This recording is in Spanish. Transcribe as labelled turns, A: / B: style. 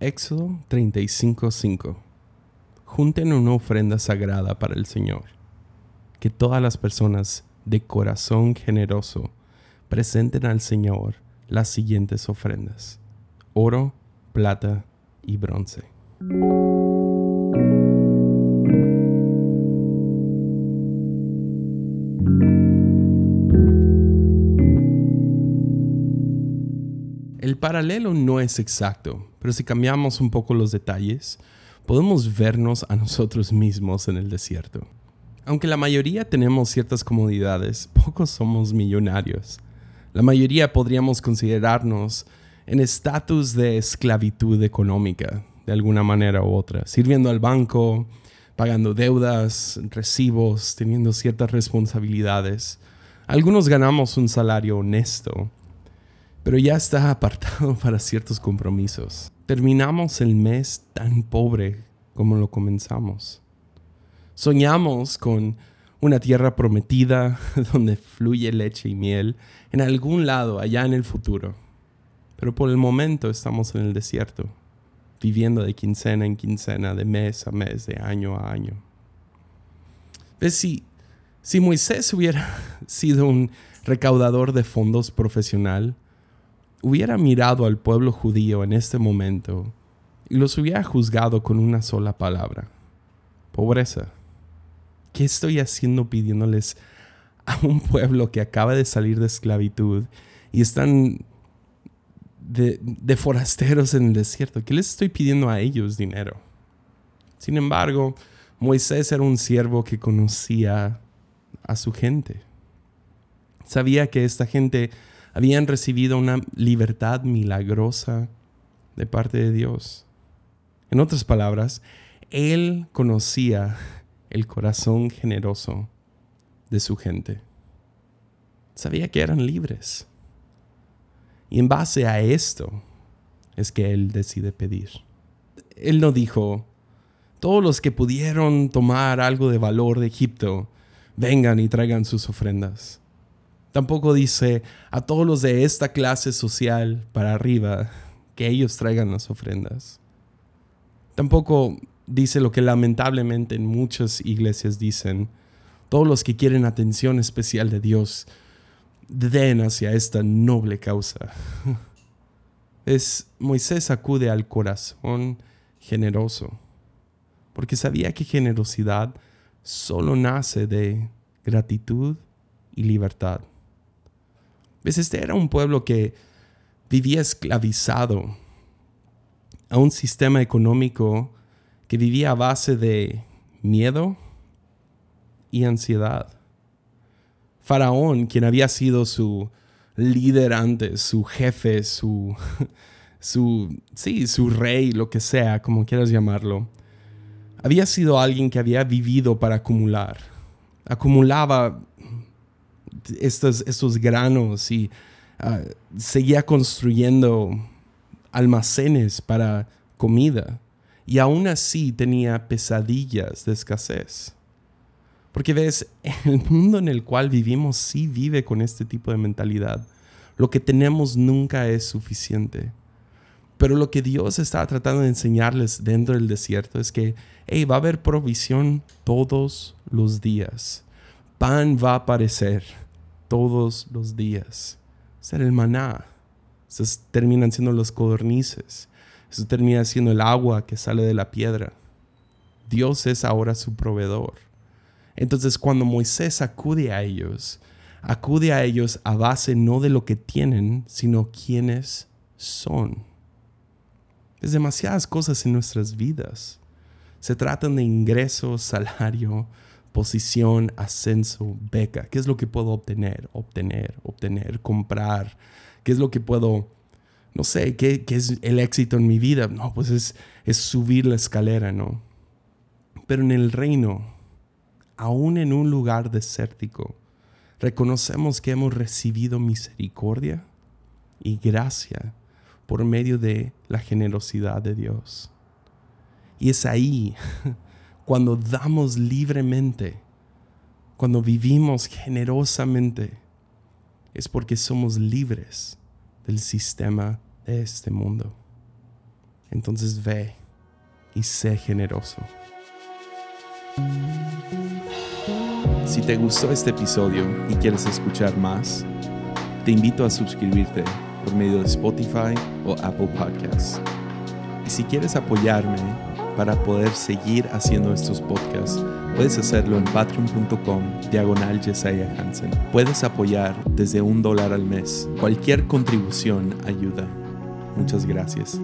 A: Éxodo 35:5 Junten una ofrenda sagrada para el Señor. Que todas las personas de corazón generoso presenten al Señor las siguientes ofrendas. Oro, plata y bronce. Paralelo no es exacto, pero si cambiamos un poco los detalles, podemos vernos a nosotros mismos en el desierto. Aunque la mayoría tenemos ciertas comodidades, pocos somos millonarios. La mayoría podríamos considerarnos en estatus de esclavitud económica, de alguna manera u otra, sirviendo al banco, pagando deudas, recibos, teniendo ciertas responsabilidades. Algunos ganamos un salario honesto, pero ya está apartado para ciertos compromisos. Terminamos el mes tan pobre como lo comenzamos. Soñamos con una tierra prometida donde fluye leche y miel en algún lado allá en el futuro. Pero por el momento estamos en el desierto, viviendo de quincena en quincena, de mes a mes, de año a año. ¿Ves? Si, si Moisés hubiera sido un recaudador de fondos profesional, hubiera mirado al pueblo judío en este momento y los hubiera juzgado con una sola palabra. Pobreza. ¿Qué estoy haciendo pidiéndoles a un pueblo que acaba de salir de esclavitud y están de, de, forasteros en el desierto? ¿Qué les estoy pidiendo a ellos dinero? Sin embargo, Moisés era un siervo que conocía a su gente. Sabía que esta gente habían recibido una libertad milagrosa de parte de Dios. En otras palabras, Él conocía el corazón generoso de su gente. Sabía que eran libres. Y en base a esto es que Él decide pedir. Él no dijo, todos los que pudieron tomar algo de valor de Egipto, vengan y traigan sus ofrendas. Tampoco dice a todos los de esta clase social para arriba que ellos traigan las ofrendas. Tampoco dice lo que lamentablemente en muchas iglesias dicen, todos los que quieren atención especial de Dios den hacia esta noble causa. Es Moisés acude al corazón generoso, porque sabía que generosidad solo nace de gratitud y libertad. ¿Ves? Este era un pueblo que vivía esclavizado a un sistema económico que vivía a base de miedo y ansiedad. Faraón, quien había sido su líder antes, su jefe, su, su, sí, su rey, lo que sea, como quieras llamarlo, había sido alguien que había vivido para acumular. Acumulaba estos, estos granos y ah, seguía construyendo almacenes para comida. Y aún así tenía pesadillas de escasez. Porque ves, el mundo en el cual vivimos sí vive con este tipo de mentalidad. Lo que tenemos nunca es suficiente. Pero lo que Dios está tratando de enseñarles dentro del desierto es que hey, va a haber provisión todos los días. Pan va a aparecer todos los días. Ser el maná. Esos terminan siendo los codornices. Eso termina siendo el agua que sale de la piedra. Dios es ahora su proveedor. Entonces cuando Moisés acude a ellos, acude a ellos a base no de lo que tienen, sino quienes son. Es demasiadas cosas en nuestras vidas. Se tratan de ingreso, salario, posición, ascenso, beca. ¿Qué es lo que puedo obtener, obtener, obtener, comprar? ¿Qué es lo que puedo, no sé, qué, es el éxito en mi vida? No, pues es, es subir la escalera, ¿no? Pero en el reino, aún en un lugar desértico, reconocemos que hemos recibido misericordia y gracia por medio de la generosidad de Dios. Y es ahí cuando damos libremente, cuando vivimos generosamente, es porque somos libres del sistema de este mundo. Entonces ve y sé generoso. Si te gustó este episodio y quieres escuchar más, te invito a suscribirte por medio de Spotify o Apple Podcasts. Y si quieres apoyarme para poder seguir haciendo estos podcasts, puedes hacerlo en patreon.com diagonal. Puedes apoyar desde un dólar al mes. Cualquier contribución ayuda. Muchas gracias.